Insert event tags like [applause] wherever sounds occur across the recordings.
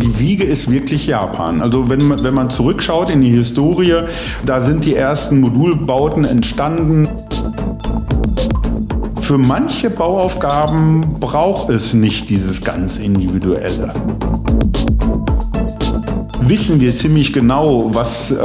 Die Wiege ist wirklich Japan. Also wenn man, wenn man zurückschaut in die Historie, da sind die ersten Modulbauten entstanden. Für manche Bauaufgaben braucht es nicht dieses ganz Individuelle wissen wir ziemlich genau, was, äh,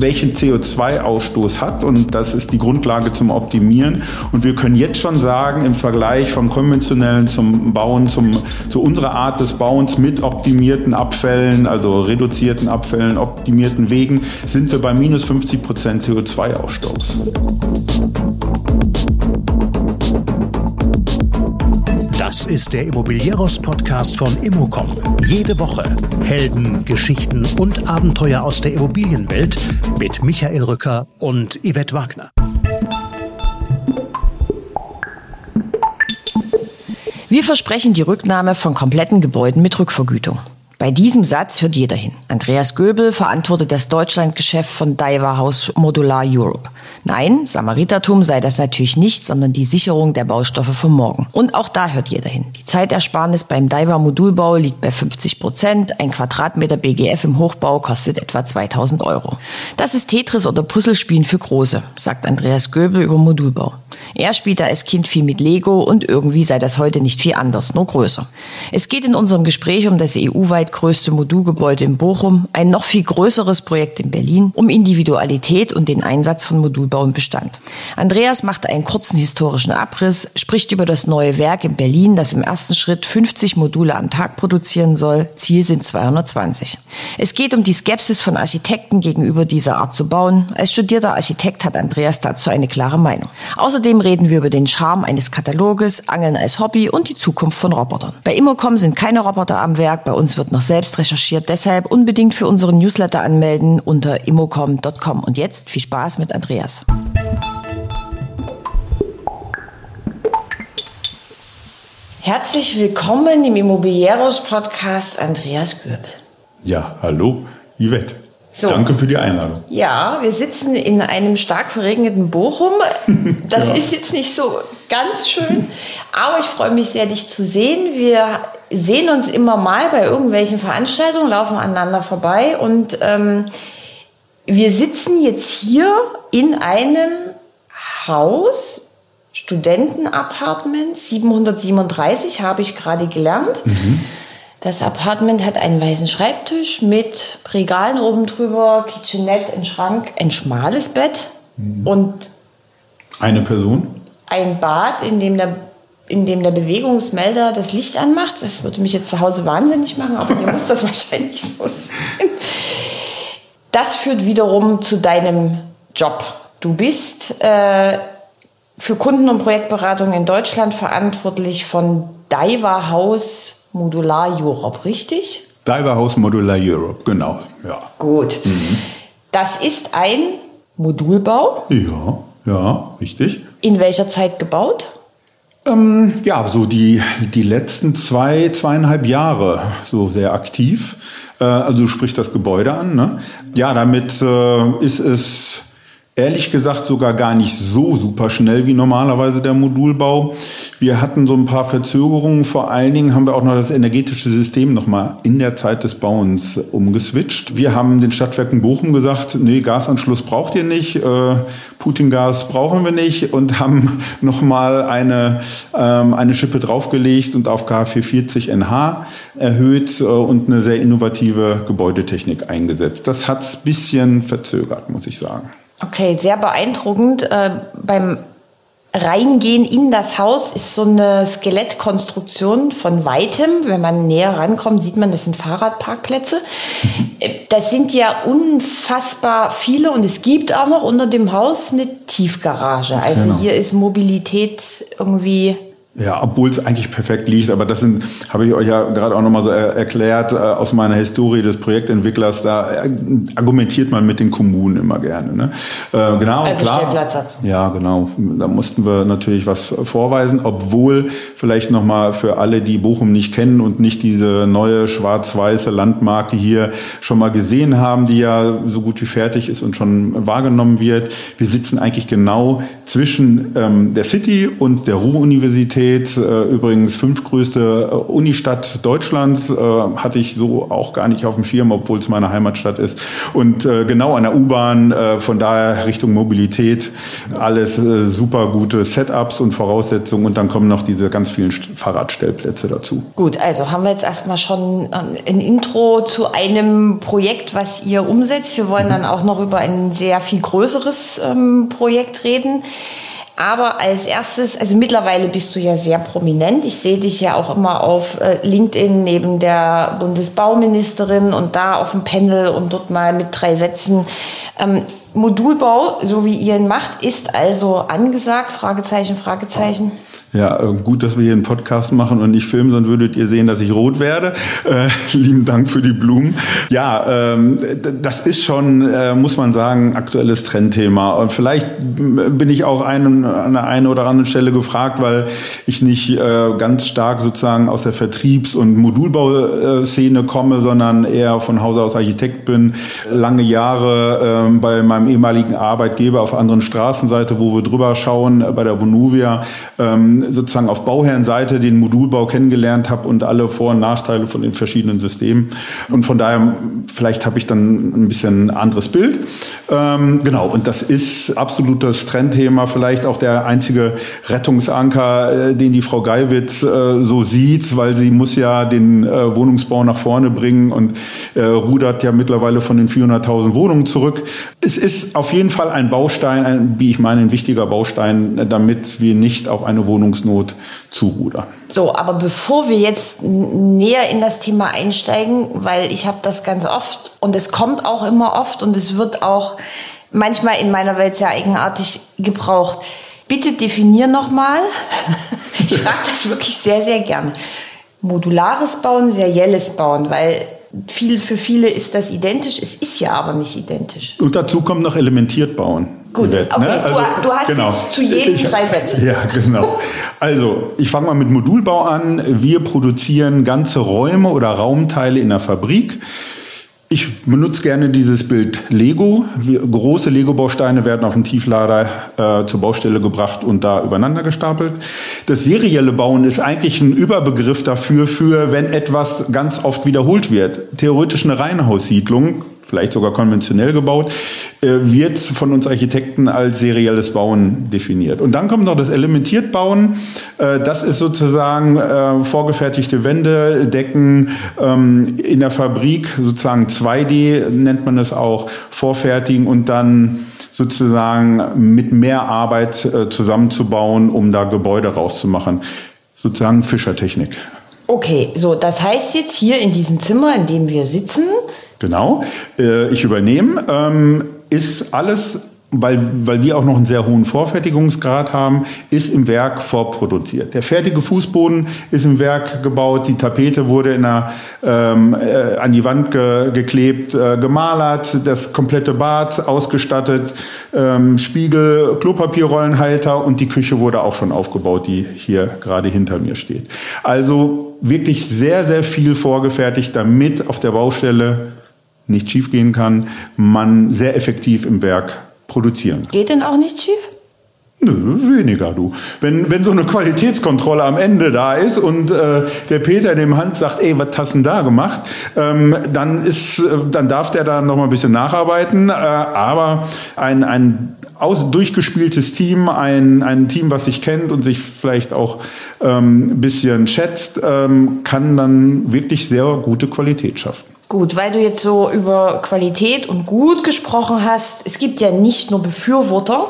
welchen CO2-Ausstoß hat und das ist die Grundlage zum Optimieren. Und wir können jetzt schon sagen, im Vergleich vom konventionellen zum Bauen, zum, zu unserer Art des Bauens mit optimierten Abfällen, also reduzierten Abfällen, optimierten Wegen, sind wir bei minus 50 Prozent CO2-Ausstoß. Ist der Immobilieros-Podcast von Immocom. Jede Woche Helden, Geschichten und Abenteuer aus der Immobilienwelt mit Michael Rücker und Yvette Wagner. Wir versprechen die Rücknahme von kompletten Gebäuden mit Rückvergütung. Bei diesem Satz hört jeder hin. Andreas Göbel verantwortet das Deutschlandgeschäft von Daiwa House Modular Europe. Nein, Samaritertum sei das natürlich nicht, sondern die Sicherung der Baustoffe von morgen. Und auch da hört jeder hin. Die Zeitersparnis beim Daiwa Modulbau liegt bei 50 Prozent. Ein Quadratmeter BGF im Hochbau kostet etwa 2000 Euro. Das ist Tetris oder Puzzlespielen für Große, sagt Andreas Göbel über Modulbau. Er spielte als Kind viel mit Lego und irgendwie sei das heute nicht viel anders, nur größer. Es geht in unserem Gespräch um das EU-weit größte Modulgebäude in Bochum, ein noch viel größeres Projekt in Berlin, um Individualität und den Einsatz von Modulbau im Bestand. Andreas machte einen kurzen historischen Abriss, spricht über das neue Werk in Berlin, das im ersten Schritt 50 Module am Tag produzieren soll. Ziel sind 220. Es geht um die Skepsis von Architekten gegenüber dieser Art zu bauen. Als studierter Architekt hat Andreas dazu eine klare Meinung. Außerdem reden wir über den Charme eines Kataloges, Angeln als Hobby und die Zukunft von Robotern. Bei Immocom sind keine Roboter am Werk, bei uns wird noch selbst recherchiert, deshalb unbedingt für unseren Newsletter anmelden unter immocom.com. Und jetzt viel Spaß mit Andreas. Herzlich willkommen im Immobilieros Podcast Andreas Göbel. Ja, hallo, Yvette. So. Danke für die Einladung. Ja, wir sitzen in einem stark verregneten Bochum. [laughs] Das ja. ist jetzt nicht so ganz schön, aber ich freue mich sehr, dich zu sehen. Wir sehen uns immer mal bei irgendwelchen Veranstaltungen, laufen aneinander vorbei und ähm, wir sitzen jetzt hier in einem Haus, Studentenapartment, 737 habe ich gerade gelernt. Mhm. Das Apartment hat einen weißen Schreibtisch mit Regalen oben drüber, Kitchenette, ein Schrank, ein schmales Bett mhm. und eine Person. Ein Bad, in dem der in dem der Bewegungsmelder das Licht anmacht. Das würde mich jetzt zu Hause wahnsinnig machen, aber mir muss das [laughs] wahrscheinlich so sein. Das führt wiederum zu deinem Job. Du bist äh, für Kunden- und Projektberatung in Deutschland verantwortlich von Daiwa House Modular Europe, richtig? Diver House Modular Europe, genau. Ja. Gut. Mhm. Das ist ein Modulbau. Ja, ja, richtig. In welcher Zeit gebaut? Ähm, ja, so die, die letzten zwei, zweieinhalb Jahre so sehr aktiv. Äh, also du sprichst das Gebäude an. Ne? Ja, damit äh, ist es ehrlich gesagt sogar gar nicht so super schnell wie normalerweise der Modulbau. Wir hatten so ein paar Verzögerungen. Vor allen Dingen haben wir auch noch das energetische System nochmal in der Zeit des Bauens umgeswitcht. Wir haben den Stadtwerken Bochum gesagt, nee, Gasanschluss braucht ihr nicht, äh, Putin-Gas brauchen wir nicht und haben [laughs] nochmal eine, ähm, eine Schippe draufgelegt und auf K440NH erhöht äh, und eine sehr innovative Gebäudetechnik eingesetzt. Das hat es bisschen verzögert, muss ich sagen. Okay, sehr beeindruckend. Äh, beim Reingehen in das Haus ist so eine Skelettkonstruktion von weitem. Wenn man näher rankommt, sieht man, das sind Fahrradparkplätze. Äh, das sind ja unfassbar viele und es gibt auch noch unter dem Haus eine Tiefgarage. Also genau. hier ist Mobilität irgendwie ja, obwohl es eigentlich perfekt liegt, aber das sind, habe ich euch ja gerade auch nochmal so er erklärt, äh, aus meiner Historie des Projektentwicklers, da äh, argumentiert man mit den Kommunen immer gerne. Ne? Äh, genau, also klar. Stellplatzsatz. Ja, genau. Da mussten wir natürlich was vorweisen, obwohl vielleicht nochmal für alle, die Bochum nicht kennen und nicht diese neue schwarz-weiße Landmarke hier schon mal gesehen haben, die ja so gut wie fertig ist und schon wahrgenommen wird. Wir sitzen eigentlich genau zwischen ähm, der City und der Ruhr-Universität Universität, äh, übrigens fünftgrößte äh, Unistadt Deutschlands, äh, hatte ich so auch gar nicht auf dem Schirm, obwohl es meine Heimatstadt ist. Und genau an der U-Bahn, von daher Richtung Mobilität, alles super gute Setups und Voraussetzungen und dann kommen noch diese ganz vielen Fahrradstellplätze dazu. Gut, also haben wir jetzt erstmal schon ein Intro zu einem Projekt, was ihr umsetzt. Wir wollen dann auch noch über ein sehr viel größeres ähm, Projekt reden. Aber als erstes, also mittlerweile bist du ja sehr prominent. Ich sehe dich ja auch immer auf äh, LinkedIn neben der Bundesbauministerin und da auf dem Panel und dort mal mit drei Sätzen. Ähm, Modulbau, so wie ihr ihn macht, ist also angesagt? Fragezeichen, Fragezeichen. Ja, äh, gut, dass wir hier einen Podcast machen und nicht filmen, sonst würdet ihr sehen, dass ich rot werde. Äh, [laughs] lieben Dank für die Blumen. Ja, ähm, das ist schon, äh, muss man sagen, aktuelles Trendthema. Und vielleicht bin ich auch einen, an der einen oder anderen Stelle gefragt, weil ich nicht äh, ganz stark sozusagen aus der Vertriebs- und Modulbauszene komme, sondern eher von Hause aus Architekt bin. Lange Jahre äh, bei meinem ehemaligen Arbeitgeber auf der anderen Straßenseite, wo wir drüber schauen, bei der Bonuvia. Ähm, sozusagen auf Bauherrenseite den Modulbau kennengelernt habe und alle Vor- und Nachteile von den verschiedenen Systemen. Und von daher, vielleicht habe ich dann ein bisschen anderes Bild. Ähm, genau, und das ist absolutes Trendthema, vielleicht auch der einzige Rettungsanker, äh, den die Frau Geiwitz äh, so sieht, weil sie muss ja den äh, Wohnungsbau nach vorne bringen und äh, rudert ja mittlerweile von den 400.000 Wohnungen zurück. Es ist auf jeden Fall ein Baustein, ein, wie ich meine, ein wichtiger Baustein, damit wir nicht auf eine Wohnung Wohnungsnot zurudern. So, aber bevor wir jetzt näher in das Thema einsteigen, weil ich habe das ganz oft und es kommt auch immer oft und es wird auch manchmal in meiner Welt sehr eigenartig gebraucht. Bitte definier nochmal. [laughs] ich frage das wirklich sehr, sehr gern. Modulares Bauen, serielles Bauen, weil viel, für viele ist das identisch, es ist ja aber nicht identisch. Und dazu kommt noch elementiert bauen. Gut, okay. Ne? Also, du, du, hast genau. jetzt zu jedem ich, drei Sätze. [laughs] Ja, genau. Also, ich fange mal mit Modulbau an. Wir produzieren ganze Räume oder Raumteile in der Fabrik. Ich benutze gerne dieses Bild Lego. Wir, große Lego-Bausteine werden auf den Tieflader äh, zur Baustelle gebracht und da übereinander gestapelt. Das serielle Bauen ist eigentlich ein Überbegriff dafür, für wenn etwas ganz oft wiederholt wird. Theoretisch eine Reihenhaussiedlung vielleicht sogar konventionell gebaut, äh, wird von uns Architekten als serielles Bauen definiert. Und dann kommt noch das Elementiert Bauen. Äh, das ist sozusagen äh, vorgefertigte Wände, Decken ähm, in der Fabrik, sozusagen 2D nennt man es auch, vorfertigen und dann sozusagen mit mehr Arbeit zusammenzubauen, um da Gebäude rauszumachen. Sozusagen Fischertechnik. Okay, so das heißt jetzt hier in diesem Zimmer, in dem wir sitzen, Genau. Äh, ich übernehme. Ähm, ist alles weil, weil wir auch noch einen sehr hohen Vorfertigungsgrad haben, ist im Werk vorproduziert. Der fertige Fußboden ist im Werk gebaut, die Tapete wurde in einer, ähm, äh, an die Wand ge geklebt, äh, gemalert, das komplette Bad ausgestattet, ähm, Spiegel, Klopapierrollenhalter und die Küche wurde auch schon aufgebaut, die hier gerade hinter mir steht. Also wirklich sehr, sehr viel vorgefertigt, damit auf der Baustelle nicht schiefgehen kann, man sehr effektiv im Werk produzieren. Geht denn auch nicht schief? Nö, weniger du. Wenn, wenn so eine Qualitätskontrolle am Ende da ist und äh, der Peter in dem Hand sagt, ey, was hast du denn da gemacht, ähm, dann, ist, äh, dann darf der da noch mal ein bisschen nacharbeiten. Äh, aber ein, ein aus, durchgespieltes Team, ein, ein Team, was sich kennt und sich vielleicht auch ähm, ein bisschen schätzt, ähm, kann dann wirklich sehr gute Qualität schaffen. Gut, weil du jetzt so über Qualität und gut gesprochen hast. Es gibt ja nicht nur Befürworter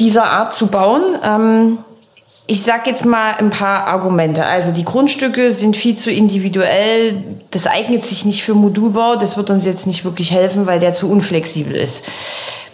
dieser Art zu bauen. Ähm, ich sage jetzt mal ein paar Argumente. Also die Grundstücke sind viel zu individuell. Das eignet sich nicht für Modulbau. Das wird uns jetzt nicht wirklich helfen, weil der zu unflexibel ist.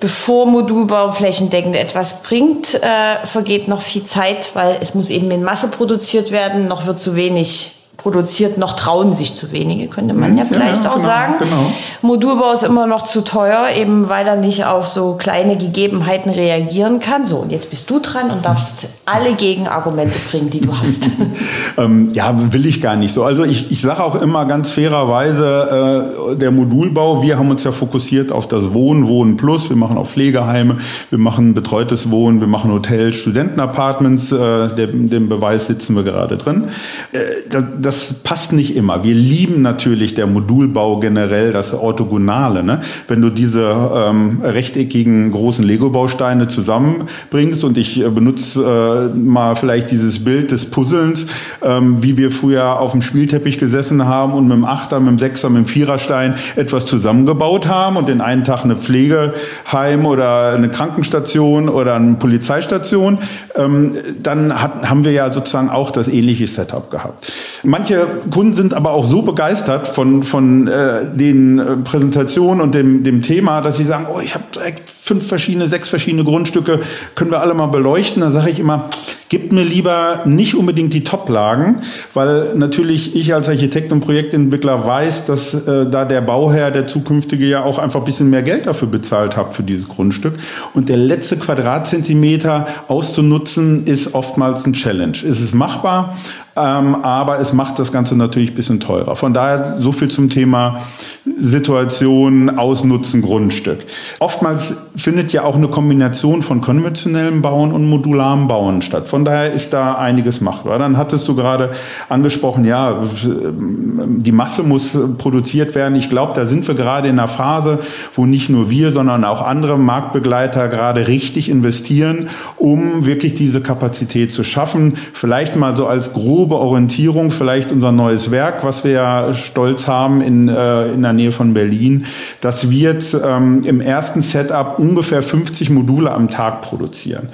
Bevor Modulbau flächendeckend etwas bringt, äh, vergeht noch viel Zeit, weil es muss eben in Masse produziert werden. Noch wird zu wenig produziert, noch trauen sich zu wenige, könnte man ja vielleicht ja, auch genau, sagen. genau. Modulbau ist immer noch zu teuer, eben weil er nicht auf so kleine Gegebenheiten reagieren kann. So, und jetzt bist du dran und darfst alle Gegenargumente bringen, die du hast. [laughs] ähm, ja, will ich gar nicht so. Also ich, ich sage auch immer ganz fairerweise, äh, der Modulbau, wir haben uns ja fokussiert auf das Wohnen, Wohnen Plus. Wir machen auch Pflegeheime, wir machen betreutes Wohnen, wir machen Hotels, Studentenapartments. Äh, den, den Beweis sitzen wir gerade drin. Äh, das, das passt nicht immer. Wir lieben natürlich der Modulbau generell, das Orthogonale. Ne? Wenn du diese ähm, rechteckigen großen Lego-Bausteine zusammenbringst und ich äh, benutze äh, mal vielleicht dieses Bild des Puzzelns, ähm, wie wir früher auf dem Spielteppich gesessen haben und mit dem Achter, mit dem Sechser, mit dem Viererstein etwas zusammengebaut haben und den einen Tag eine Pflegeheim oder eine Krankenstation oder eine Polizeistation, ähm, dann hat, haben wir ja sozusagen auch das ähnliche Setup gehabt. Manche Kunden sind aber auch so begeistert von, von äh, den äh, Präsentationen und dem, dem Thema, dass sie sagen, oh, ich habe direkt fünf verschiedene, sechs verschiedene Grundstücke, können wir alle mal beleuchten. Da sage ich immer, gebt mir lieber nicht unbedingt die Top-Lagen, weil natürlich ich als Architekt und Projektentwickler weiß, dass äh, da der Bauherr, der zukünftige ja auch einfach ein bisschen mehr Geld dafür bezahlt hat für dieses Grundstück. Und der letzte Quadratzentimeter auszunutzen, ist oftmals ein Challenge. Ist es machbar? Ähm, aber es macht das Ganze natürlich ein bisschen teurer. Von daher so viel zum Thema Situation, Ausnutzen, Grundstück. Oftmals findet ja auch eine Kombination von konventionellem Bauen und modularem Bauen statt. Von daher ist da einiges machbar. Dann hattest du gerade angesprochen, ja, die Masse muss produziert werden. Ich glaube, da sind wir gerade in einer Phase, wo nicht nur wir, sondern auch andere Marktbegleiter gerade richtig investieren, um wirklich diese Kapazität zu schaffen. Vielleicht mal so als große grobe Orientierung vielleicht unser neues Werk, was wir ja stolz haben in, äh, in der Nähe von Berlin. Das wird ähm, im ersten Setup ungefähr 50 Module am Tag produzieren.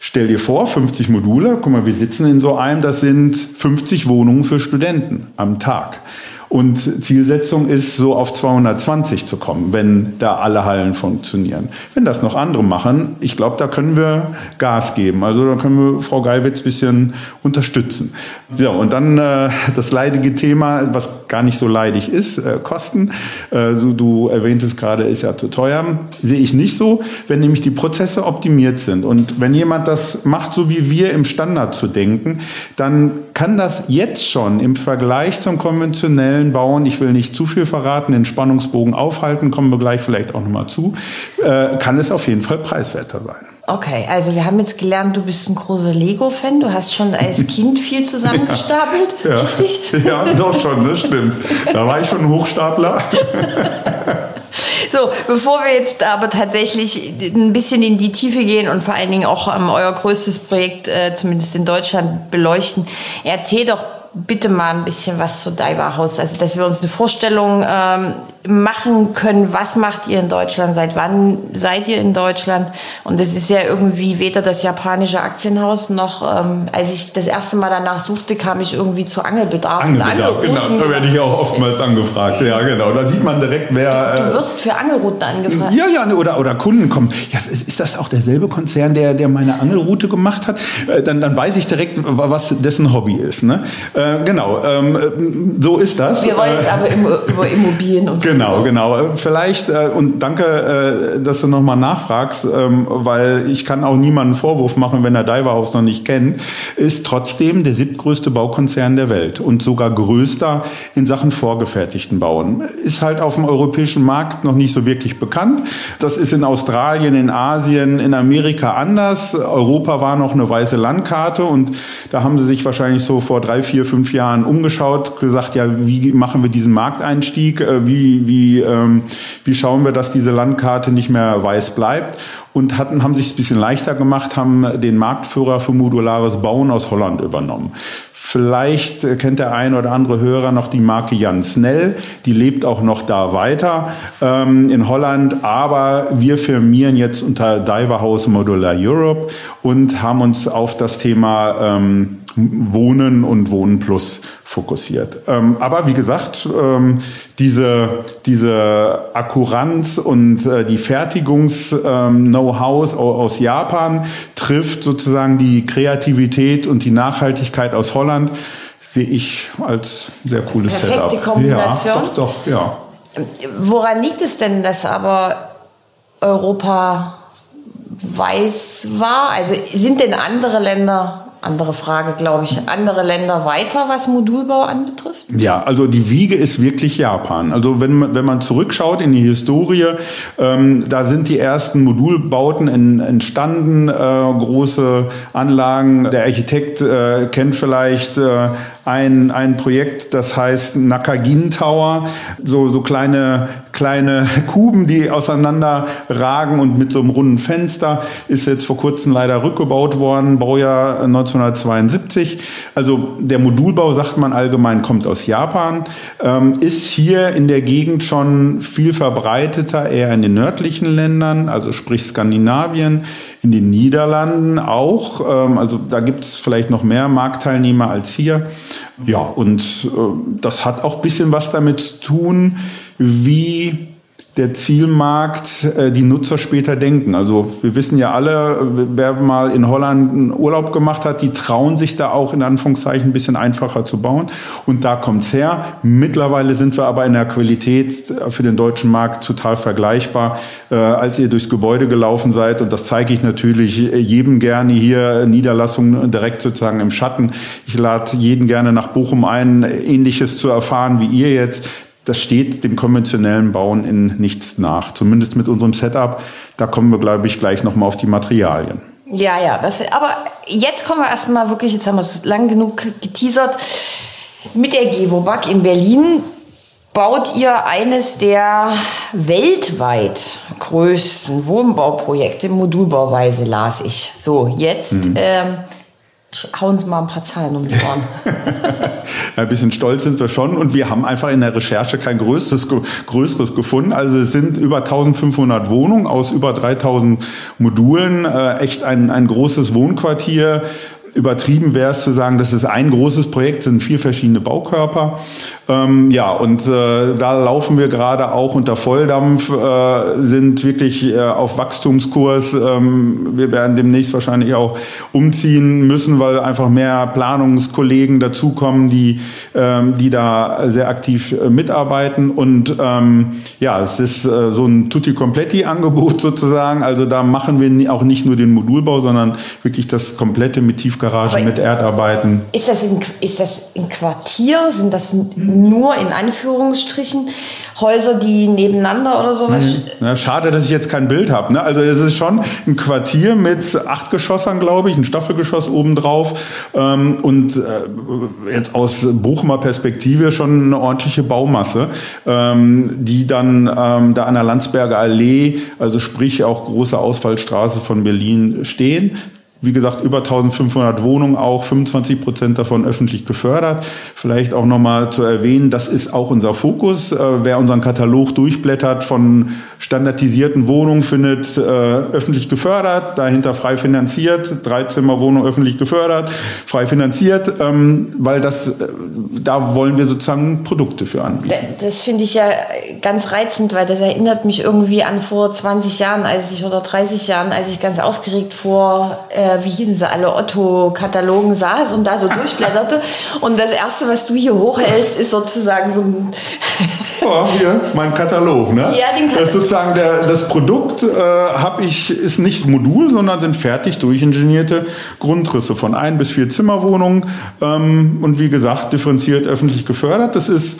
Stell dir vor, 50 Module, guck mal, wir sitzen in so einem, das sind 50 Wohnungen für Studenten am Tag. Und Zielsetzung ist, so auf 220 zu kommen, wenn da alle Hallen funktionieren. Wenn das noch andere machen, ich glaube, da können wir Gas geben. Also da können wir Frau Geibitz ein bisschen unterstützen. Ja, und dann äh, das leidige Thema, was gar nicht so leidig ist, äh, Kosten. Äh, du, du erwähntest gerade, ist ja zu teuer. Sehe ich nicht so, wenn nämlich die Prozesse optimiert sind. Und wenn jemand das macht, so wie wir im Standard zu denken, dann kann das jetzt schon im Vergleich zum konventionellen Bauen, ich will nicht zu viel verraten, den Spannungsbogen aufhalten, kommen wir gleich vielleicht auch nochmal zu, äh, kann es auf jeden Fall preiswerter sein. Okay, also wir haben jetzt gelernt, du bist ein großer Lego-Fan. Du hast schon als Kind viel zusammengestapelt, [laughs] ja, richtig? [laughs] Ja, doch schon, das stimmt. Da war ich schon ein Hochstapler. [laughs] So, bevor wir jetzt aber tatsächlich ein bisschen in die Tiefe gehen und vor allen Dingen auch ähm, euer größtes Projekt, äh, zumindest in Deutschland, beleuchten, erzähl doch bitte mal ein bisschen was zu Daiwa House, also dass wir uns eine Vorstellung ähm, machen können, was macht ihr in Deutschland, seit wann seid ihr in Deutschland und es ist ja irgendwie weder das japanische Aktienhaus noch, ähm, als ich das erste Mal danach suchte, kam ich irgendwie zu Angelbedarf. Angelbedarf, genau, da werde ich auch oftmals angefragt, ja genau, da sieht man direkt, wer... Du, du wirst für Angelrouten angefragt. Ja, ja, oder, oder Kunden kommen, ja, ist das auch derselbe Konzern, der, der meine Angelroute gemacht hat? Äh, dann, dann weiß ich direkt, was dessen Hobby ist, ne? Äh, genau, ähm, so ist das. Wir wollen jetzt aber über Immobilien und [laughs] Genau, genau. Äh, vielleicht, äh, und danke, äh, dass du nochmal nachfragst, ähm, weil ich kann auch niemanden Vorwurf machen, wenn er Diver House noch nicht kennt, ist trotzdem der siebtgrößte Baukonzern der Welt und sogar größter in Sachen vorgefertigten Bauen. Ist halt auf dem europäischen Markt noch nicht so wirklich bekannt. Das ist in Australien, in Asien, in Amerika anders. Europa war noch eine weiße Landkarte und da haben sie sich wahrscheinlich so vor drei, vier, fünf Jahren umgeschaut, gesagt, ja, wie machen wir diesen Markteinstieg, wie, wie, ähm, wie schauen wir, dass diese Landkarte nicht mehr weiß bleibt und hatten, haben sich ein bisschen leichter gemacht, haben den Marktführer für modulares Bauen aus Holland übernommen. Vielleicht kennt der ein oder andere Hörer noch die Marke Jan Snell. Die lebt auch noch da weiter ähm, in Holland. Aber wir firmieren jetzt unter Diver House Modular Europe und haben uns auf das Thema ähm, Wohnen und Wohnen Plus fokussiert. Ähm, aber wie gesagt, ähm, diese, diese Akkuranz und äh, die Fertigungs-Know-how ähm, aus Japan trifft sozusagen die Kreativität und die Nachhaltigkeit aus Holland sehe ich als sehr cooles Perfekte Setup. Kombination. Ja, doch, doch, ja. Woran liegt es denn, dass aber Europa weiß war? Also sind denn andere Länder andere Frage, glaube ich. Andere Länder weiter, was Modulbau anbetrifft? Ja, also die Wiege ist wirklich Japan. Also wenn man, wenn man zurückschaut in die Historie, ähm, da sind die ersten Modulbauten in, entstanden, äh, große Anlagen. Der Architekt äh, kennt vielleicht äh, ein, ein Projekt, das heißt Nakagin Tower, so, so kleine, kleine Kuben, die auseinander ragen und mit so einem runden Fenster, ist jetzt vor kurzem leider rückgebaut worden, Baujahr 1972. Also der Modulbau, sagt man allgemein, kommt aus Japan, ähm, ist hier in der Gegend schon viel verbreiteter, eher in den nördlichen Ländern, also sprich Skandinavien, in den Niederlanden auch. Ähm, also da gibt es vielleicht noch mehr Marktteilnehmer als hier. Ja, und äh, das hat auch bisschen was damit zu tun, wie der Zielmarkt äh, die Nutzer später denken. Also wir wissen ja alle, wer mal in Holland einen Urlaub gemacht hat, die trauen sich da auch in Anführungszeichen ein bisschen einfacher zu bauen. Und da kommt's her. Mittlerweile sind wir aber in der Qualität für den deutschen Markt total vergleichbar. Äh, als ihr durchs Gebäude gelaufen seid, und das zeige ich natürlich jedem gerne hier, Niederlassungen direkt sozusagen im Schatten. Ich lade jeden gerne nach Bochum ein, ähnliches zu erfahren wie ihr jetzt das steht dem konventionellen Bauen in nichts nach. Zumindest mit unserem Setup. Da kommen wir, glaube ich, gleich nochmal auf die Materialien. Ja, ja, das, aber jetzt kommen wir erstmal wirklich, jetzt haben wir es lang genug geteasert. Mit der Gewobag in Berlin baut ihr eines der weltweit größten Wohnbauprojekte Modulbauweise, las ich. So, jetzt mhm. ähm, Hauen Sie mal ein paar Zahlen um die Ohren. [laughs] ein bisschen stolz sind wir schon und wir haben einfach in der Recherche kein größeres, größeres gefunden. Also es sind über 1500 Wohnungen aus über 3000 Modulen, äh, echt ein, ein großes Wohnquartier übertrieben wäre es zu sagen, das ist ein großes Projekt, sind vier verschiedene Baukörper. Ähm, ja, und äh, da laufen wir gerade auch unter Volldampf, äh, sind wirklich äh, auf Wachstumskurs. Ähm, wir werden demnächst wahrscheinlich auch umziehen müssen, weil einfach mehr Planungskollegen dazukommen, die, ähm, die da sehr aktiv äh, mitarbeiten. Und ähm, ja, es ist äh, so ein Tutti Kompletti-Angebot [laughs] sozusagen. Also da machen wir auch nicht nur den Modulbau, sondern wirklich das komplette mit Tiefgarage, mit Erdarbeiten. Ist das, in, ist das ein Quartier? Sind das nur in Anführungsstrichen Häuser, die nebeneinander oder sowas. Mhm. Ja, schade, dass ich jetzt kein Bild habe. Ne? Also es ist schon ein Quartier mit acht Geschossern, glaube ich, ein Staffelgeschoss obendrauf ähm, und äh, jetzt aus Bochumer Perspektive schon eine ordentliche Baumasse, ähm, die dann ähm, da an der Landsberger Allee, also sprich auch große Ausfallstraße von Berlin stehen wie gesagt, über 1500 Wohnungen auch, 25 Prozent davon öffentlich gefördert. Vielleicht auch nochmal zu erwähnen, das ist auch unser Fokus. Äh, wer unseren Katalog durchblättert von standardisierten Wohnungen findet äh, öffentlich gefördert, dahinter frei finanziert, Dreizimmerwohnung öffentlich gefördert, frei finanziert, ähm, weil das, äh, da wollen wir sozusagen Produkte für anbieten. Das finde ich ja ganz reizend, weil das erinnert mich irgendwie an vor 20 Jahren, als ich oder 30 Jahren, als ich ganz aufgeregt vor, äh, wie hießen sie alle, Otto-Katalogen saß und da so durchblätterte. Und das erste, was du hier hochhältst, ist sozusagen so ein ja, [laughs] hier mein Katalog, ne? Ja, den Katalog sozusagen der, das Produkt äh, habe ich ist nicht Modul, sondern sind fertig durchingenierte Grundrisse von ein bis vier Zimmerwohnungen ähm, und wie gesagt differenziert öffentlich gefördert. Das ist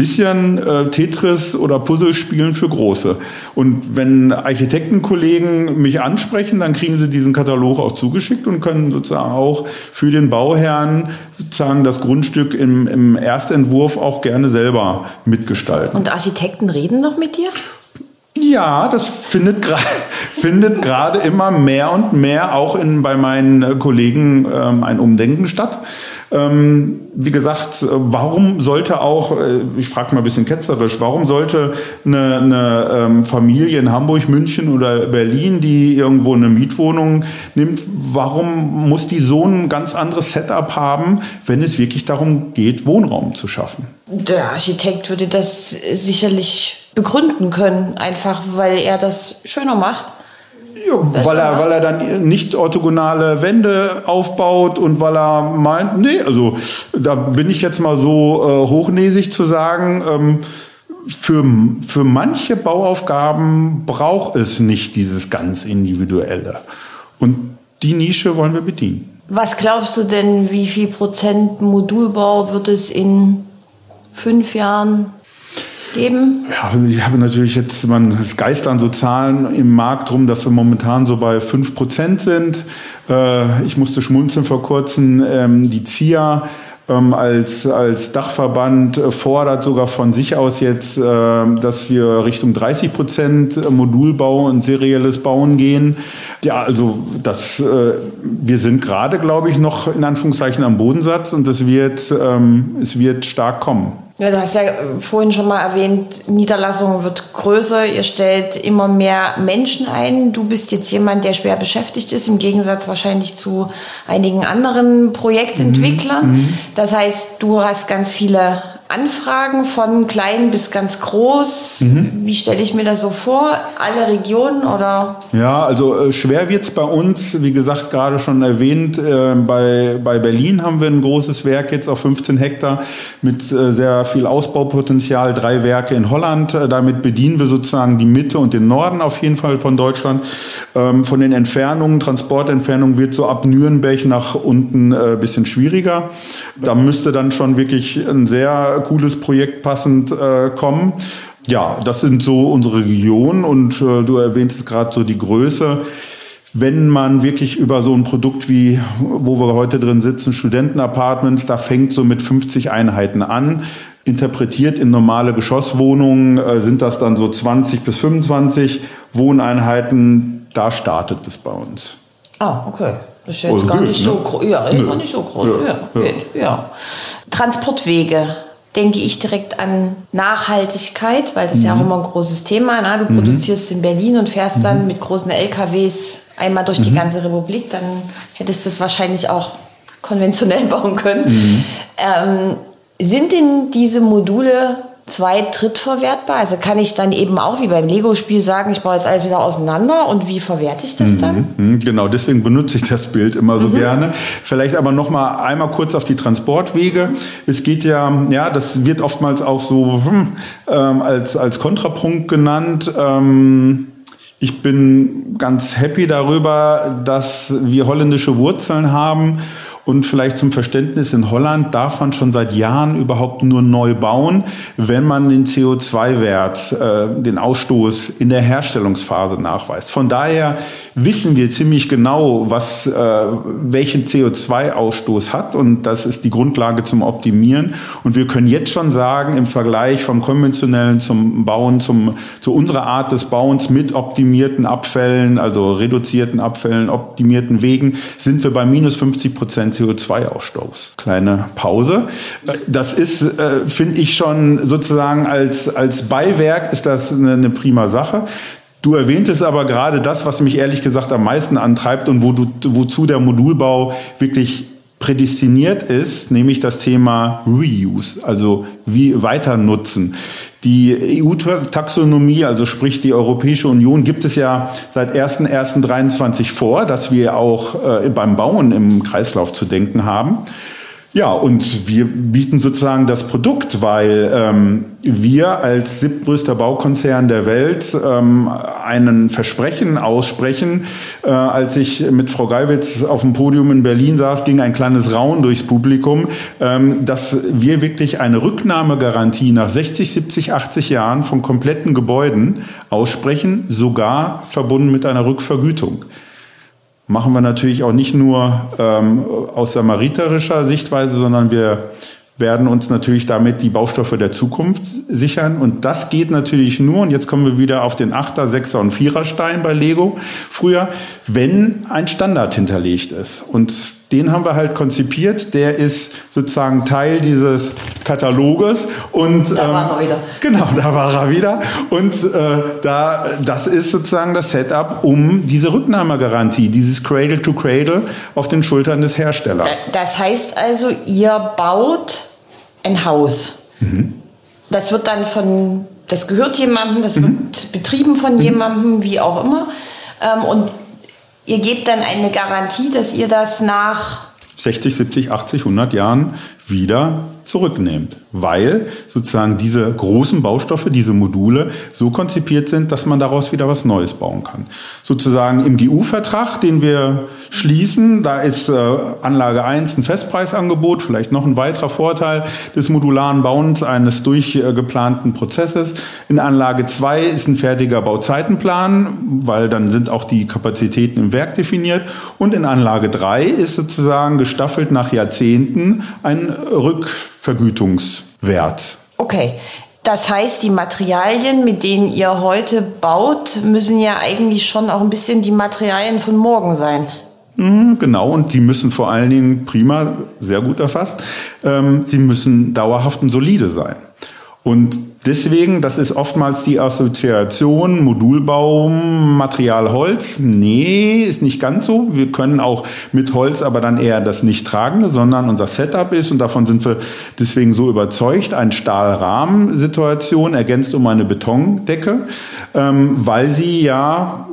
bisschen äh, Tetris oder Puzzlespielen für Große. Und wenn Architektenkollegen mich ansprechen, dann kriegen sie diesen Katalog auch zugeschickt und können sozusagen auch für den Bauherrn sozusagen das Grundstück im, im Erstentwurf auch gerne selber mitgestalten. Und Architekten reden noch mit dir? Ja, das findet [laughs] gerade findet immer mehr und mehr auch in, bei meinen äh, Kollegen ähm, ein Umdenken statt. Ähm, wie gesagt, warum sollte auch, äh, ich frage mal ein bisschen ketzerisch, warum sollte eine, eine ähm, Familie in Hamburg, München oder Berlin, die irgendwo eine Mietwohnung nimmt, warum muss die so ein ganz anderes Setup haben, wenn es wirklich darum geht, Wohnraum zu schaffen? Der Architekt würde das sicherlich begründen können, einfach weil er das schöner macht. Ja, weil er, weil er dann nicht orthogonale Wände aufbaut und weil er meint, nee, also da bin ich jetzt mal so äh, hochnäsig zu sagen, ähm, für, für manche Bauaufgaben braucht es nicht dieses ganz Individuelle. Und die Nische wollen wir bedienen. Was glaubst du denn, wie viel Prozent Modulbau wird es in fünf Jahren geben? Ja, ich habe natürlich jetzt, man, es geistern so Zahlen im Markt rum, dass wir momentan so bei fünf Prozent sind. Äh, ich musste schmunzeln vor kurzem, ähm, die ZIA ähm, als, als Dachverband fordert sogar von sich aus jetzt, äh, dass wir Richtung 30 Prozent Modulbau und serielles Bauen gehen. Ja, also das, äh, wir sind gerade, glaube ich, noch in Anführungszeichen am Bodensatz und es wird, ähm, es wird stark kommen. Ja, du hast ja vorhin schon mal erwähnt, Niederlassung wird größer, ihr stellt immer mehr Menschen ein. Du bist jetzt jemand, der schwer beschäftigt ist, im Gegensatz wahrscheinlich zu einigen anderen Projektentwicklern. Mhm. Das heißt, du hast ganz viele Anfragen von klein bis ganz groß. Mhm. Wie stelle ich mir das so vor? Alle Regionen oder? Ja, also äh, schwer wird's bei uns, wie gesagt, gerade schon erwähnt, äh, bei, bei Berlin haben wir ein großes Werk jetzt auf 15 Hektar mit äh, sehr viel Ausbaupotenzial, drei Werke in Holland. Äh, damit bedienen wir sozusagen die Mitte und den Norden auf jeden Fall von Deutschland. Ähm, von den Entfernungen, Transportentfernungen wird so ab Nürnberg nach unten äh, bisschen schwieriger. Da müsste dann schon wirklich ein sehr cooles Projekt passend äh, kommen. Ja, das sind so unsere Regionen und äh, du erwähntest gerade so die Größe. Wenn man wirklich über so ein Produkt wie, wo wir heute drin sitzen, Studentenapartments, da fängt so mit 50 Einheiten an. Interpretiert in normale Geschosswohnungen äh, sind das dann so 20 bis 25 Wohneinheiten. Da startet es bei uns. Ah, okay. Das ist jetzt also gar geht, nicht ne? so groß. Ja, ist gar nicht so groß. Ja, ja, ja. ja. Transportwege denke ich direkt an Nachhaltigkeit, weil das mhm. ja auch mhm. immer ein großes Thema. Ne? Du mhm. produzierst in Berlin und fährst mhm. dann mit großen LKWs einmal durch die mhm. ganze Republik, dann hättest du es wahrscheinlich auch konventionell [laughs] bauen können. Mhm. Ähm, sind denn diese Module zweit-, drittverwertbar? Also kann ich dann eben auch wie beim Lego-Spiel sagen, ich baue jetzt alles wieder auseinander und wie verwerte ich das dann? Mhm, mhm, genau, deswegen benutze ich das Bild immer so mhm. gerne. Vielleicht aber noch mal einmal kurz auf die Transportwege. Es geht ja, ja, das wird oftmals auch so hm, ähm, als, als Kontrapunkt genannt. Ähm, ich bin ganz happy darüber, dass wir holländische Wurzeln haben und vielleicht zum Verständnis, in Holland darf man schon seit Jahren überhaupt nur neu bauen, wenn man den CO2-Wert, äh, den Ausstoß in der Herstellungsphase nachweist. Von daher wissen wir ziemlich genau, was, äh, welchen CO2-Ausstoß hat und das ist die Grundlage zum Optimieren. Und wir können jetzt schon sagen, im Vergleich vom konventionellen zum Bauen, zum, zu unserer Art des Bauens mit optimierten Abfällen, also reduzierten Abfällen, optimierten Wegen, sind wir bei minus 50 Prozent CO2-Ausstoß. Kleine Pause. Das ist, äh, finde ich schon sozusagen als, als Beiwerk ist das eine, eine prima Sache. Du erwähntest aber gerade das, was mich ehrlich gesagt am meisten antreibt und wo du, wozu der Modulbau wirklich prädestiniert ist, nämlich das Thema Reuse, also wie weiter nutzen. Die EU-Taxonomie, also sprich die Europäische Union, gibt es ja seit 1.1.23 vor, dass wir auch äh, beim Bauen im Kreislauf zu denken haben. Ja, und wir bieten sozusagen das Produkt, weil ähm, wir als siebtgrößter Baukonzern der Welt ähm, einen Versprechen aussprechen. Äh, als ich mit Frau Geiwitz auf dem Podium in Berlin saß, ging ein kleines Raun durchs Publikum, ähm, dass wir wirklich eine Rücknahmegarantie nach 60, 70, 80 Jahren von kompletten Gebäuden aussprechen, sogar verbunden mit einer Rückvergütung machen wir natürlich auch nicht nur ähm, aus samariterischer Sichtweise, sondern wir werden uns natürlich damit die Baustoffe der Zukunft sichern. Und das geht natürlich nur, und jetzt kommen wir wieder auf den Achter, Sechser und Viererstein bei Lego früher, wenn ein Standard hinterlegt ist. Und den haben wir halt konzipiert. Der ist sozusagen Teil dieses Kataloges. Und, da ähm, war er wieder. Genau, da war er wieder. Und äh, da, das ist sozusagen das Setup, um diese Rücknahmegarantie, dieses Cradle to Cradle auf den Schultern des Herstellers. Das heißt also, ihr baut ein Haus. Mhm. Das wird dann von, das gehört jemandem, das mhm. wird betrieben von mhm. jemandem, wie auch immer. Ähm, und ihr gebt dann eine Garantie, dass ihr das nach 60, 70, 80, 100 Jahren wieder zurücknehmt, weil sozusagen diese großen Baustoffe, diese Module so konzipiert sind, dass man daraus wieder was Neues bauen kann. Sozusagen im GU-Vertrag, den wir schließen, da ist äh, Anlage 1 ein Festpreisangebot, vielleicht noch ein weiterer Vorteil des modularen Bauens eines durchgeplanten Prozesses. In Anlage 2 ist ein fertiger Bauzeitenplan, weil dann sind auch die Kapazitäten im Werk definiert. Und in Anlage 3 ist sozusagen gestaffelt nach Jahrzehnten ein Rückvergütungswert. Okay. Das heißt, die Materialien, mit denen ihr heute baut, müssen ja eigentlich schon auch ein bisschen die Materialien von morgen sein. Mhm, genau, und die müssen vor allen Dingen prima, sehr gut erfasst, ähm, sie müssen dauerhaft und solide sein. Und deswegen, das ist oftmals die Assoziation Modulbau, Material Holz. Nee, ist nicht ganz so. Wir können auch mit Holz aber dann eher das nicht tragende, sondern unser Setup ist, und davon sind wir deswegen so überzeugt, ein Stahlrahmensituation ergänzt um eine Betondecke, ähm, weil sie ja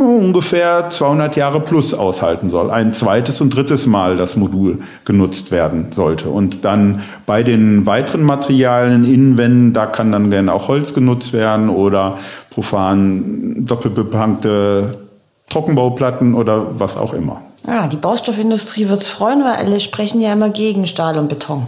ungefähr 200 Jahre plus aushalten soll. Ein zweites und drittes Mal das Modul genutzt werden sollte. Und dann bei den weiteren Materialien, Innenwänden, da kann dann gerne auch Holz genutzt werden oder profan doppelbepankte Trockenbauplatten oder was auch immer. Ja, ah, die Baustoffindustrie wird es freuen, weil alle sprechen ja immer gegen Stahl und Beton.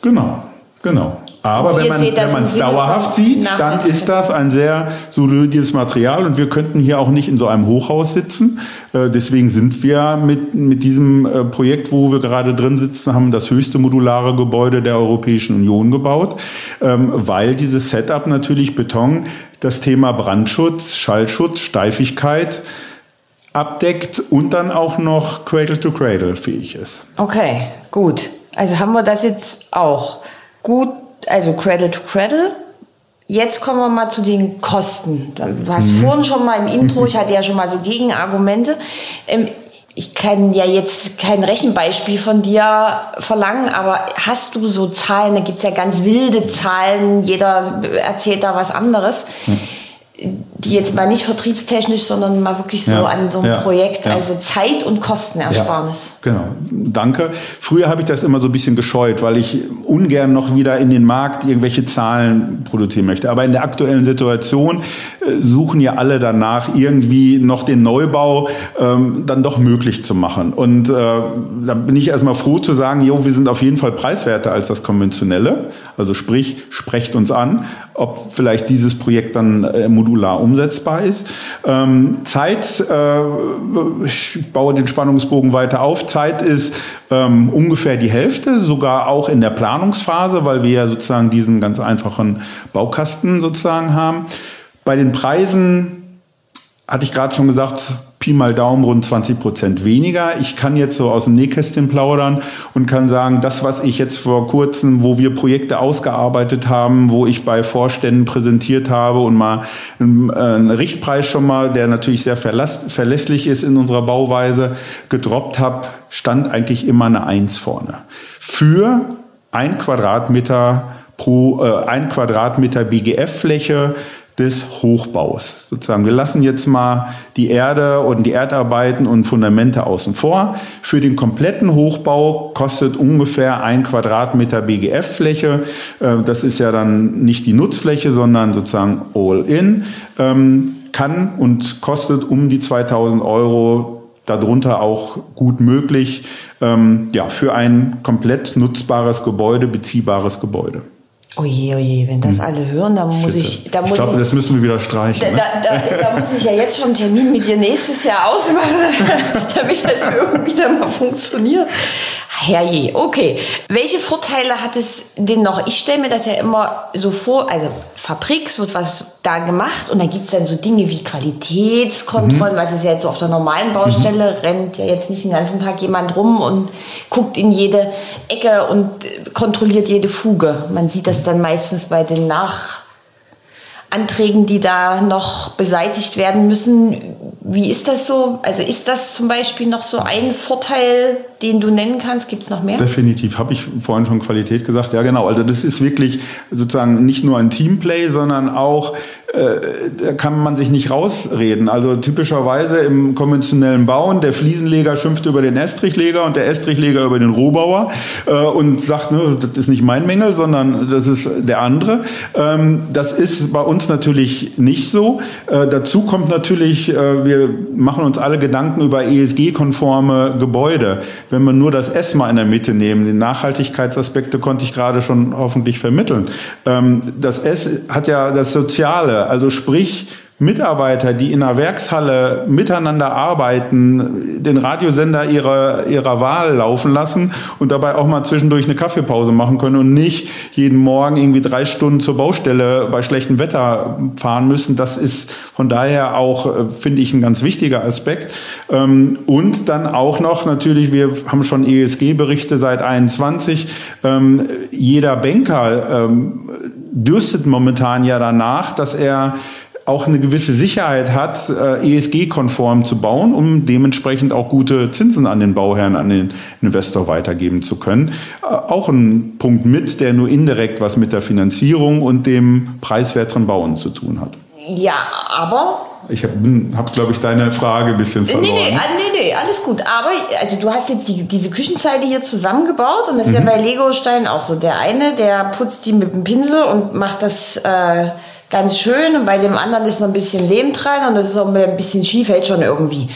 Genau, genau. Aber wenn man es dauerhaft sieht, dann ist das ein sehr solides Material und wir könnten hier auch nicht in so einem Hochhaus sitzen. Äh, deswegen sind wir mit, mit diesem äh, Projekt, wo wir gerade drin sitzen, haben das höchste modulare Gebäude der Europäischen Union gebaut, ähm, weil dieses Setup natürlich Beton das Thema Brandschutz, Schallschutz, Steifigkeit abdeckt und dann auch noch Cradle-to-Cradle -Cradle fähig ist. Okay, gut. Also haben wir das jetzt auch. Gut also Cradle to Cradle. Jetzt kommen wir mal zu den Kosten. Du hast mhm. vorhin schon mal im Intro, ich hatte ja schon mal so Gegenargumente. Ähm, ich kann ja jetzt kein Rechenbeispiel von dir verlangen, aber hast du so Zahlen? Da gibt es ja ganz wilde Zahlen, jeder erzählt da was anderes. Mhm die jetzt mal nicht vertriebstechnisch, sondern mal wirklich so ja, an so einem ja, Projekt, ja. also Zeit- und Kostenersparnis. genau, danke. Früher habe ich das immer so ein bisschen gescheut, weil ich ungern noch wieder in den Markt irgendwelche Zahlen produzieren möchte. Aber in der aktuellen Situation äh, suchen ja alle danach, irgendwie noch den Neubau ähm, dann doch möglich zu machen. Und äh, da bin ich erstmal froh zu sagen, jo, wir sind auf jeden Fall preiswerter als das konventionelle. Also sprich, sprecht uns an, ob vielleicht dieses Projekt dann äh, modular umsetzbar ist. Ähm, Zeit, äh, ich baue den Spannungsbogen weiter auf. Zeit ist ähm, ungefähr die Hälfte, sogar auch in der Planungsphase, weil wir ja sozusagen diesen ganz einfachen Baukasten sozusagen haben. Bei den Preisen hatte ich gerade schon gesagt, Pi mal Daumen rund 20 Prozent weniger. Ich kann jetzt so aus dem Nähkästchen plaudern und kann sagen, das, was ich jetzt vor kurzem, wo wir Projekte ausgearbeitet haben, wo ich bei Vorständen präsentiert habe und mal einen, einen Richtpreis schon mal, der natürlich sehr verlässlich ist in unserer Bauweise, gedroppt habe, stand eigentlich immer eine Eins vorne. Für ein Quadratmeter pro, äh, ein Quadratmeter BGF-Fläche des Hochbaus. Sozusagen, wir lassen jetzt mal die Erde und die Erdarbeiten und Fundamente außen vor. Für den kompletten Hochbau kostet ungefähr ein Quadratmeter BGF-Fläche. Äh, das ist ja dann nicht die Nutzfläche, sondern sozusagen All-in. Ähm, kann und kostet um die 2000 Euro darunter auch gut möglich, ähm, ja, für ein komplett nutzbares Gebäude, beziehbares Gebäude. Oje, oje, wenn das hm. alle hören, dann muss Shit. ich. Da muss ich glaube, das müssen wir wieder streichen. Da, ne? da, da, da, muss ich ja jetzt schon einen Termin mit dir nächstes Jahr ausmachen, [laughs] damit das irgendwie dann mal funktioniert. Herrje, okay. Welche Vorteile hat es denn noch? Ich stelle mir das ja immer so vor, also Fabrik, es wird was da gemacht und da gibt es dann so Dinge wie Qualitätskontrollen, mhm. was ist ja jetzt so auf der normalen Baustelle, mhm. rennt ja jetzt nicht den ganzen Tag jemand rum und guckt in jede Ecke und kontrolliert jede Fuge. Man sieht das dann meistens bei den Nachanträgen, die da noch beseitigt werden müssen. Wie ist das so? Also ist das zum Beispiel noch so ein Vorteil, den du nennen kannst? Gibt es noch mehr? Definitiv. Habe ich vorhin schon Qualität gesagt. Ja, genau. Also das ist wirklich sozusagen nicht nur ein Teamplay, sondern auch äh, da kann man sich nicht rausreden. Also typischerweise im konventionellen Bauen, der Fliesenleger schimpft über den Estrichleger und der Estrichleger über den Rohbauer äh, und sagt, ne, das ist nicht mein Mängel, sondern das ist der andere. Ähm, das ist bei uns natürlich nicht so. Äh, dazu kommt natürlich, äh, wir machen uns alle Gedanken über ESG-konforme Gebäude. Wenn wir nur das ESMA in der Mitte nehmen, die Nachhaltigkeitsaspekte konnte ich gerade schon hoffentlich vermitteln. Ähm, das S hat ja das Soziale, also sprich, Mitarbeiter, die in einer Werkshalle miteinander arbeiten, den Radiosender ihrer, ihrer Wahl laufen lassen und dabei auch mal zwischendurch eine Kaffeepause machen können und nicht jeden Morgen irgendwie drei Stunden zur Baustelle bei schlechtem Wetter fahren müssen. Das ist von daher auch, äh, finde ich, ein ganz wichtiger Aspekt. Ähm, und dann auch noch natürlich, wir haben schon ESG-Berichte seit 21. Ähm, jeder Banker ähm, dürstet momentan ja danach, dass er auch eine gewisse Sicherheit hat, äh, ESG-konform zu bauen, um dementsprechend auch gute Zinsen an den Bauherrn, an den Investor weitergeben zu können. Äh, auch ein Punkt mit, der nur indirekt was mit der Finanzierung und dem preiswerteren Bauen zu tun hat. Ja, aber ich habe, hab, glaube ich, deine Frage ein bisschen verloren. Nee, nee, nee, nee, alles gut. Aber also du hast jetzt die, diese Küchenzeile hier zusammengebaut und das ist mhm. ja bei Lego-Steinen auch so. Der eine, der putzt die mit dem Pinsel und macht das äh, ganz schön und bei dem anderen ist noch ein bisschen Lehm dran und das ist auch ein bisschen schief, hält schon irgendwie.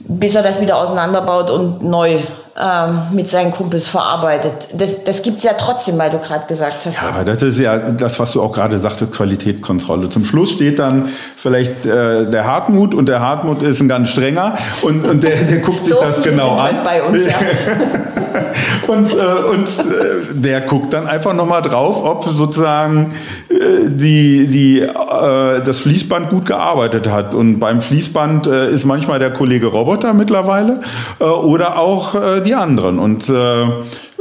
Bis er das wieder auseinanderbaut und neu ähm, mit seinen Kumpels verarbeitet. Das, das gibt es ja trotzdem, weil du gerade gesagt hast. Ja, aber das ist ja das, was du auch gerade sagtest, Qualitätskontrolle. Zum Schluss steht dann vielleicht äh, der Hartmut und der Hartmut ist ein ganz strenger und, und der, der guckt sich so das genau an. Halt bei uns, ja. [laughs] und äh, und äh, der guckt dann einfach nochmal drauf, ob sozusagen äh, die, die, äh, das Fließband gut gearbeitet hat. Und beim Fließband äh, ist manchmal der Kollege Roboter mittlerweile äh, oder auch äh, die anderen. Und äh,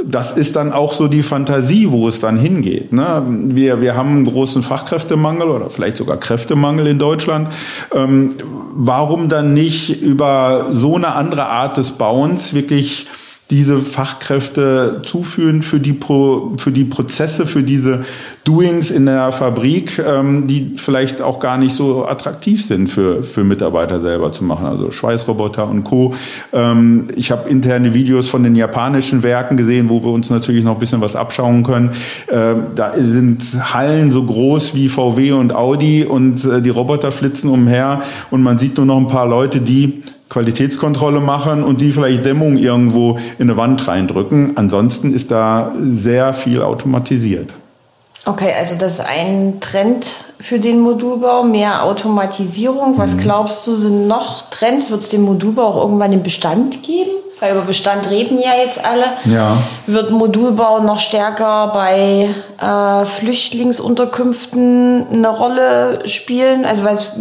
das ist dann auch so die Fantasie, wo es dann hingeht. Ne? Wir, wir haben einen großen Fachkräftemangel oder vielleicht sogar Kräftemangel in Deutschland. Ähm, warum dann nicht über so eine andere Art des Bauens wirklich diese Fachkräfte zuführen für die, Pro, für die Prozesse, für diese Doings in der Fabrik, ähm, die vielleicht auch gar nicht so attraktiv sind für, für Mitarbeiter selber zu machen, also Schweißroboter und Co. Ähm, ich habe interne Videos von den japanischen Werken gesehen, wo wir uns natürlich noch ein bisschen was abschauen können. Ähm, da sind Hallen so groß wie VW und Audi und äh, die Roboter flitzen umher und man sieht nur noch ein paar Leute, die Qualitätskontrolle machen und die vielleicht Dämmung irgendwo in eine Wand reindrücken. Ansonsten ist da sehr viel automatisiert. Okay, also das ist ein Trend für den Modulbau, mehr Automatisierung. Was mhm. glaubst du, sind noch Trends? Wird es den Modulbau auch irgendwann im Bestand geben? Weil über Bestand reden ja jetzt alle. Ja. Wird Modulbau noch stärker bei äh, Flüchtlingsunterkünften eine Rolle spielen? Also was,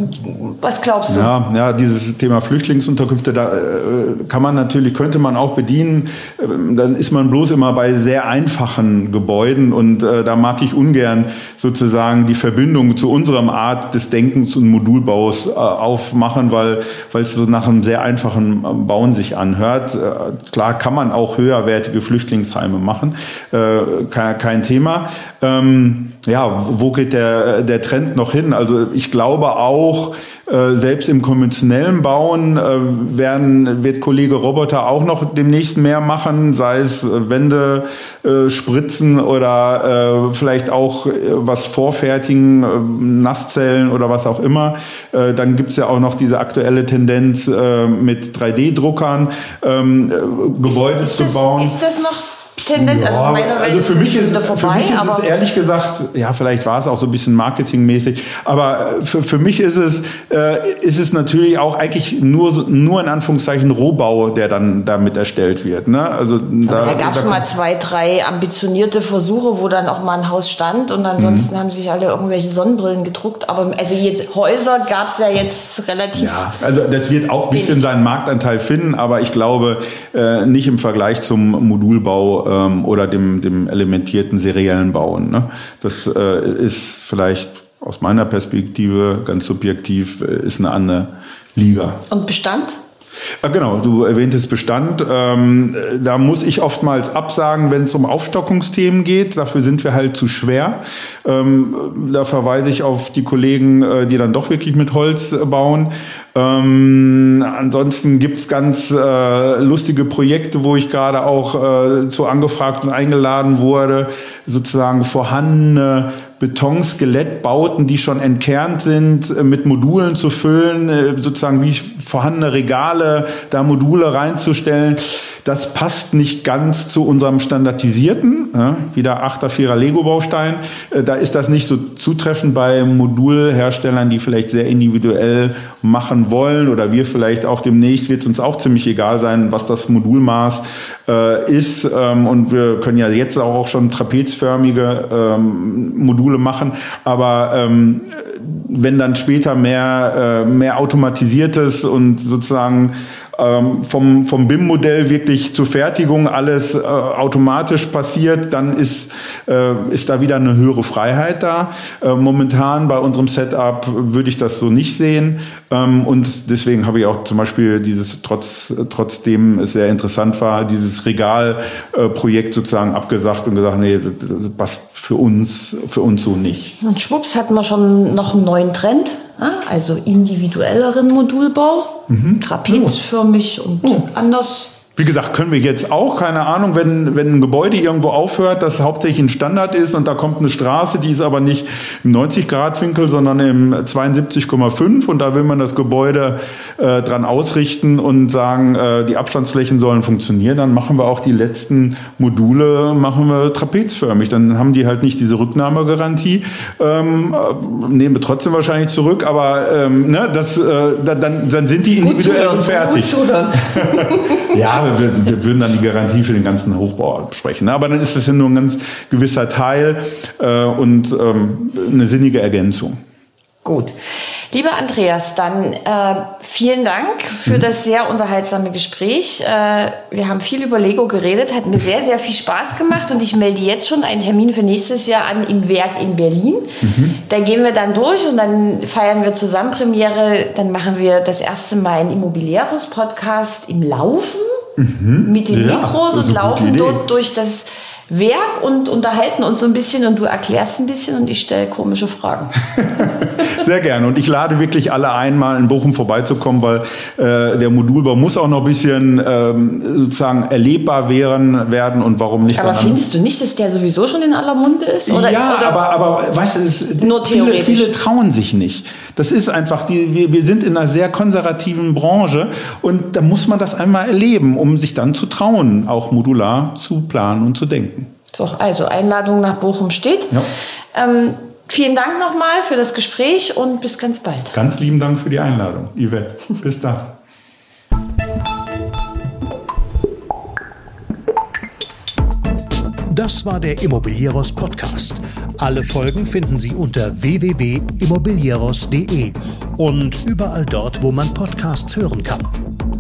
was glaubst du? Ja, ja, dieses Thema Flüchtlingsunterkünfte, da äh, kann man natürlich, könnte man auch bedienen. Ähm, dann ist man bloß immer bei sehr einfachen Gebäuden und äh, da mag ich ungern sozusagen die Verbindung zu unserem Art des Denkens und Modulbaus äh, aufmachen, weil weil es so nach einem sehr einfachen äh, Bauen sich anhört äh, klar kann man auch höherwertige Flüchtlingsheime machen, äh, kein, Thema. Ähm, ja, wo geht der, der Trend noch hin? Also ich glaube auch, äh, selbst im konventionellen Bauen äh, werden, wird Kollege Roboter auch noch demnächst mehr machen, sei es äh, Wände äh, spritzen oder äh, vielleicht auch äh, was vorfertigen, Nasszellen oder was auch immer. Äh, dann gibt's ja auch noch diese aktuelle Tendenz äh, mit 3D-Druckern ähm, äh, Gebäude ist, ist zu bauen. ist das noch Tendenz. Ja, also, meine also für mich ist, vorbei, für mich ist es ehrlich gesagt, ja, vielleicht war es auch so ein bisschen marketingmäßig, aber für, für mich ist es, äh, ist es natürlich auch eigentlich nur, nur in Anführungszeichen Rohbau, der dann damit erstellt wird. Ne? Also da, da gab es mal zwei, drei ambitionierte Versuche, wo dann auch mal ein Haus stand und ansonsten mhm. haben sich alle irgendwelche Sonnenbrillen gedruckt. Aber also jetzt Häuser gab es ja jetzt relativ. Ja, also das wird auch ein bisschen seinen Marktanteil finden, aber ich glaube äh, nicht im Vergleich zum Modulbau ähm, oder dem, dem elementierten seriellen Bauen. Ne? Das äh, ist vielleicht aus meiner Perspektive ganz subjektiv, äh, ist eine andere Liga. Und Bestand? Ah, genau, du erwähntest Bestand. Ähm, da muss ich oftmals absagen, wenn es um Aufstockungsthemen geht. Dafür sind wir halt zu schwer. Ähm, da verweise ich auf die Kollegen, äh, die dann doch wirklich mit Holz bauen. Ähm, ansonsten gibt's ganz äh, lustige Projekte, wo ich gerade auch äh, zu angefragt und eingeladen wurde, sozusagen vorhandene Betonskelettbauten, die schon entkernt sind, äh, mit Modulen zu füllen, äh, sozusagen wie vorhandene Regale, da Module reinzustellen. Das passt nicht ganz zu unserem standardisierten, ja, wieder 8er, 4er Lego-Baustein. Äh, da ist das nicht so zutreffend bei Modulherstellern, die vielleicht sehr individuell machen wollen oder wir vielleicht auch demnächst wird es uns auch ziemlich egal sein, was das Modulmaß ist. Ähm, und wir können ja jetzt auch schon trapezförmige ähm, Module machen, aber ähm, wenn dann später mehr, äh, mehr automatisiertes und sozusagen ähm, vom, vom BIM-Modell wirklich zur Fertigung alles äh, automatisch passiert, dann ist, äh, ist da wieder eine höhere Freiheit da. Äh, momentan bei unserem Setup würde ich das so nicht sehen. Ähm, und deswegen habe ich auch zum Beispiel dieses, trotz, trotzdem es sehr interessant war, dieses Regalprojekt sozusagen abgesagt und gesagt, nee, das passt für uns, für uns so nicht. Und schwupps hatten wir schon noch einen neuen Trend also individuelleren Modulbau, mhm. trapezförmig und oh. anders wie gesagt, können wir jetzt auch, keine Ahnung, wenn, wenn ein Gebäude irgendwo aufhört, das hauptsächlich ein Standard ist und da kommt eine Straße, die ist aber nicht im 90-Grad-Winkel, sondern im 72,5 und da will man das Gebäude äh, dran ausrichten und sagen, äh, die Abstandsflächen sollen funktionieren, dann machen wir auch die letzten Module, machen wir trapezförmig. Dann haben die halt nicht diese Rücknahmegarantie, ähm, äh, nehmen wir trotzdem wahrscheinlich zurück, aber ähm, ne, das, äh, dann, dann sind die individuell fertig. [laughs] [laughs] ja, wir, wir, würden dann die Garantie für den ganzen Hochbau sprechen. Aber dann ist das ja nur ein ganz gewisser Teil äh, und ähm, eine sinnige Ergänzung. Gut. Lieber Andreas, dann äh, vielen Dank für mhm. das sehr unterhaltsame Gespräch. Äh, wir haben viel über Lego geredet, hat mir sehr, sehr viel Spaß gemacht und ich melde jetzt schon einen Termin für nächstes Jahr an im Werk in Berlin. Mhm. Da gehen wir dann durch und dann feiern wir zusammen Premiere. Dann machen wir das erste Mal einen Immobilieros-Podcast im Laufen mhm. mit den ja, Mikros und laufen dort durch das Werk und unterhalten uns so ein bisschen und du erklärst ein bisschen und ich stelle komische Fragen. [laughs] Sehr gerne. Und ich lade wirklich alle ein, mal in Bochum vorbeizukommen, weil äh, der Modulbau muss auch noch ein bisschen ähm, sozusagen erlebbar werden, werden und warum nicht. Aber findest du nicht, dass der sowieso schon in aller Munde ist? Oder, ja, oder aber, aber weißt du, es, nur viele, viele trauen sich nicht. Das ist einfach, die, wir, wir sind in einer sehr konservativen Branche und da muss man das einmal erleben, um sich dann zu trauen, auch modular zu planen und zu denken. So, also Einladung nach Bochum steht. Ja. Ähm, vielen Dank nochmal für das Gespräch und bis ganz bald. Ganz lieben Dank für die Einladung, Yvette. Bis dann. Das war der Immobilieros Podcast. Alle Folgen finden Sie unter www.immobilieros.de und überall dort, wo man Podcasts hören kann.